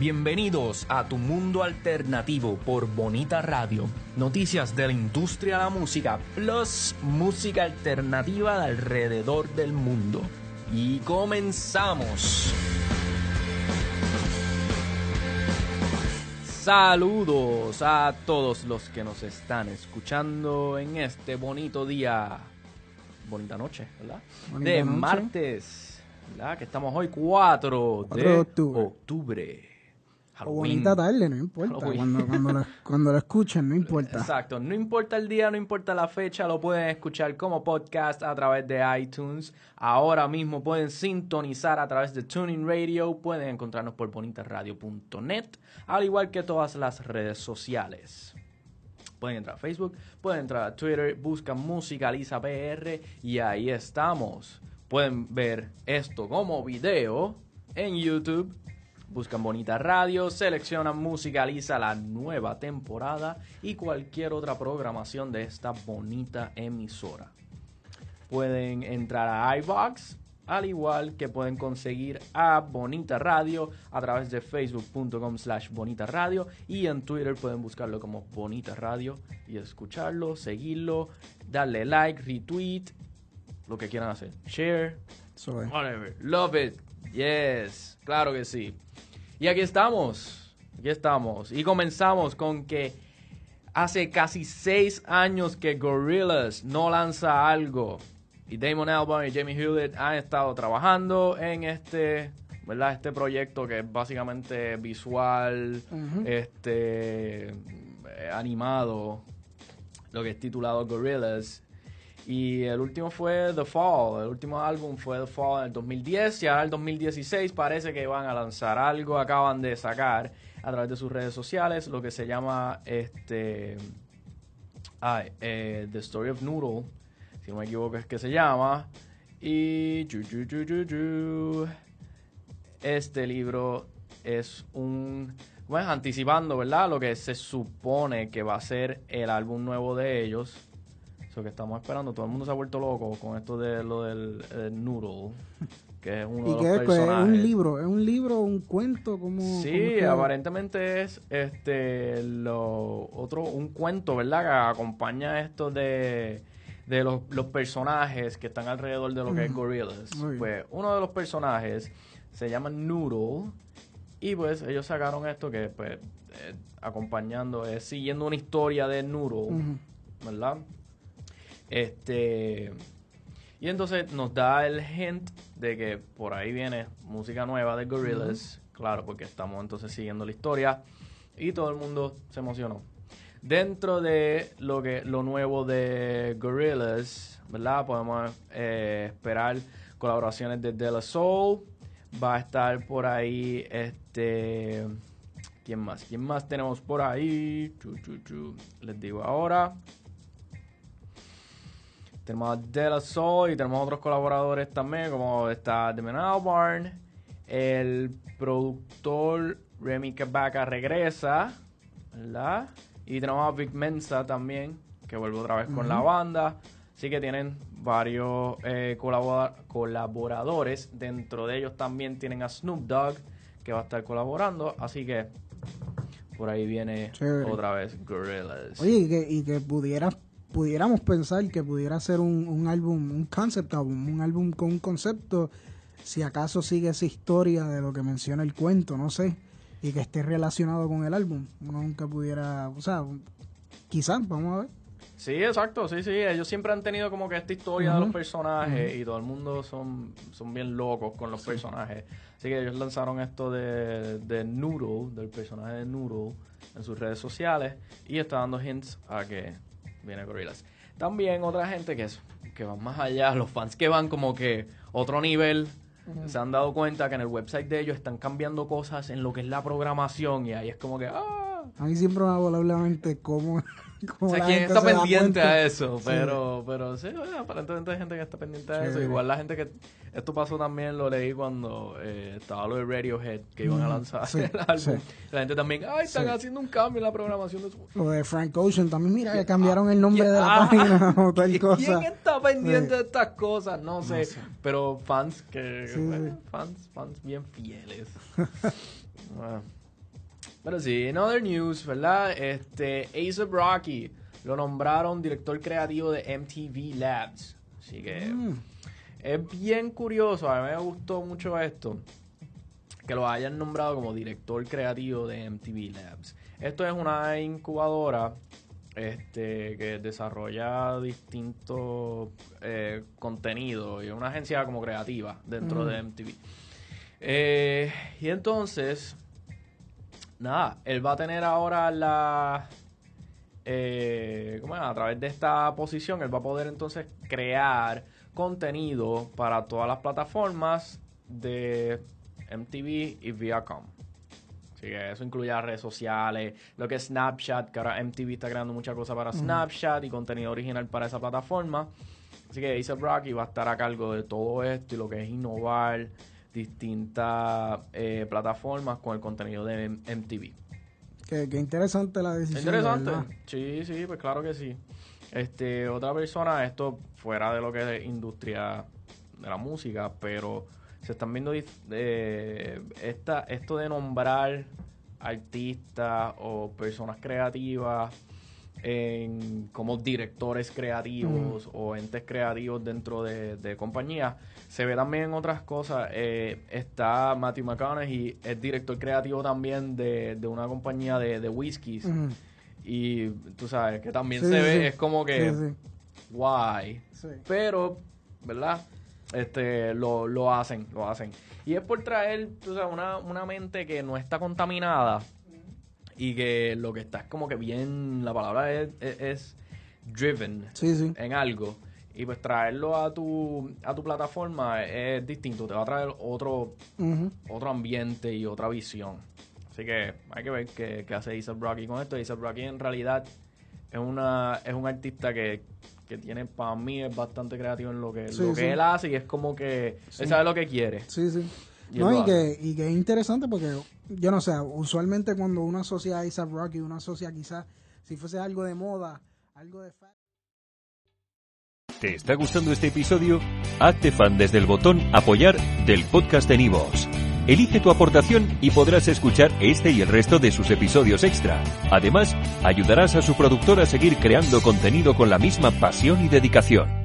Bienvenidos a Tu Mundo Alternativo por Bonita Radio. Noticias de la industria de la música plus música alternativa de alrededor del mundo. Y comenzamos. Saludos a todos los que nos están escuchando en este bonito día. Bonita noche, ¿verdad? Bonita de noche. martes, ¿verdad? Que estamos hoy 4 de 4 de octubre. octubre. O bonita tarde, no importa. Halloween. Cuando, cuando, lo, cuando lo escuchen, no importa. Exacto, no importa el día, no importa la fecha, lo pueden escuchar como podcast a través de iTunes. Ahora mismo pueden sintonizar a través de Tuning Radio, pueden encontrarnos por bonitaradio.net, al igual que todas las redes sociales. Pueden entrar a Facebook, pueden entrar a Twitter, buscan Musicaliza PR y ahí estamos. Pueden ver esto como video en YouTube. Buscan Bonita Radio, seleccionan Musicaliza la nueva temporada y cualquier otra programación de esta bonita emisora. Pueden entrar a iVox, al igual que pueden conseguir a Bonita Radio a través de facebook.com slash Bonita Radio y en Twitter pueden buscarlo como Bonita Radio y escucharlo, seguirlo, darle like, retweet, lo que quieran hacer. Share, es. Whatever. Love it. Yes. Claro que sí. Y aquí estamos. Aquí estamos. Y comenzamos con que hace casi seis años que Gorillaz no lanza algo. Y Damon Albarn y Jamie Hewlett han estado trabajando en este, ¿verdad? Este proyecto que es básicamente visual, este, eh, animado, lo que es titulado Gorillaz. Y el último fue The Fall. El último álbum fue The Fall en el 2010 y ahora el 2016 parece que van a lanzar algo. Acaban de sacar a través de sus redes sociales lo que se llama este eh, The Story of Noodle, si no me equivoco es que se llama. Y este libro es un bueno, anticipando, ¿verdad? Lo que se supone que va a ser el álbum nuevo de ellos. Eso que estamos esperando. Todo el mundo se ha vuelto loco con esto de lo del Noodle, que es uno ¿Y de qué los es? Pues, ¿Es personajes. un libro? ¿Es un libro, un cuento? como Sí, aparentemente es este lo otro un cuento, ¿verdad? Que acompaña esto de, de los, los personajes que están alrededor de lo que es Gorillaz. Muy. Pues uno de los personajes se llama Noodle y pues ellos sacaron esto que pues eh, acompañando es siguiendo una historia de Noodle, ¿verdad? Este y entonces nos da el hint de que por ahí viene música nueva de Gorillaz, claro, porque estamos entonces siguiendo la historia y todo el mundo se emocionó. Dentro de lo que lo nuevo de Gorillaz, ¿verdad? Podemos eh, esperar colaboraciones de De La Soul, va a estar por ahí este ¿Quién más? ¿Quién más tenemos por ahí? Chu, chu, chu. Les digo ahora. Tenemos a De La Soul y tenemos otros colaboradores también, como está Damon Albarn. El productor Remy Kabaka regresa, ¿verdad? Y tenemos a Vic Mensa también, que vuelve otra vez con la banda. Así que tienen varios eh, colabora- colaboradores. Dentro de ellos también tienen a Snoop Dogg, que va a estar colaborando. Así que por ahí viene Chévere. otra vez Gorillaz. Oye, y que, y que pudiera, pudiéramos pensar que pudiera ser un, un álbum, un concept album, un álbum con un concepto, si acaso sigue esa historia de lo que menciona el cuento, no sé. y que esté relacionado con el álbum. Uno nunca pudiera, o sea, quizás, vamos a ver. Sí, exacto, sí, sí. Ellos siempre han tenido como que esta historia de los personajes y todo el mundo son, son bien locos con los personajes. Así que ellos lanzaron esto de, de Noodle, del personaje de Noodle, en sus redes sociales y está dando hints a que viene Gorillaz. También otra gente que, es, que van más allá, los fans que van como que otro nivel, se han dado cuenta que en el website de ellos están cambiando cosas en lo que es la programación y ahí es como que... ¡ah! A mí siempre me ha volado la mente cómo, cómo O sea, la ¿quién está se pendiente a eso? Sí. Pero, pero sí, bueno, aparentemente hay gente que está pendiente a eso. Igual la gente que... Esto pasó también, lo leí cuando eh, estaba lo de Radiohead, que iban a lanzar sí, el álbum. La gente también, ay, están haciendo un cambio en la programación de su... Lo de Frank Ocean también, mira, que cambiaron el nombre ¿Quién- de la ah, página o tal ¿quién está pendiente de estas cosas? No sé. sé. Pero fans que... Bueno. Fans, fans bien fieles. Bueno. Pero sí, en other news, ¿verdad? Este, Ace Rocky lo nombraron director creativo de MTV Labs. Así que Mm. es bien curioso, a mí me gustó mucho esto, que lo hayan nombrado como director creativo de MTV Labs. Esto es una incubadora este, que desarrolla distintos eh, contenidos y es una agencia como creativa dentro de MTV. Eh, y entonces, nada, él va a tener ahora la... eh, ¿cómo es? A través de esta posición, él va a poder entonces crear contenido para todas las plataformas de MTV y Viacom. Así que eso incluye las redes sociales, lo que es Snapchat, que ahora MTV está creando muchas cosas para Snapchat y contenido original para esa plataforma. Así que A$AP Rocky va a estar a cargo de todo esto y lo que es innovar distintas eh, plataformas con el contenido de MTV. Qué, qué interesante la decisión. Interesante. ¿verdad? Sí, sí, pues claro que sí. Este, otra persona, esto fuera de lo que es industria de la música, pero se están viendo eh, esta, esto de nombrar artistas o personas creativas en, como directores creativos o entes creativos dentro de, de compañías. Se ve también en otras cosas. eh, está Matthew McConaughey, es director creativo también de, de una compañía de, de whiskies. Y tú sabes que también Sí, se ve, es como que Sí, guay. Pero, ¿verdad? Este, lo, lo hacen, lo hacen. Y es por traer, tú sabes, una, una mente que no está contaminada y que lo que está es como que bien, la palabra es, es, es driven Sí, sí. en algo. Y pues traerlo a tu, a tu plataforma es distinto, te va a traer otro, otro ambiente y otra visión. Así que hay que ver qué, qué hace A$AP Rocky con esto. A$AP Rocky en realidad es una es un artista que, que tiene, para mí, es bastante creativo en lo que, Sí, lo que él hace y es como que él sabe lo que quiere. Sí, sí. No, y, que, y que es interesante porque, yo no sé, usualmente cuando uno asocia a A$AP Rocky, uno asocia quizás, si fuese algo de moda, algo de... ¿Te está gustando este episodio? Hazte fan desde el botón Apoyar del podcast de Nivos. Elige tu aportación y podrás escuchar este y el resto de sus episodios extra. Además, ayudarás a su productor a seguir creando contenido con la misma pasión y dedicación.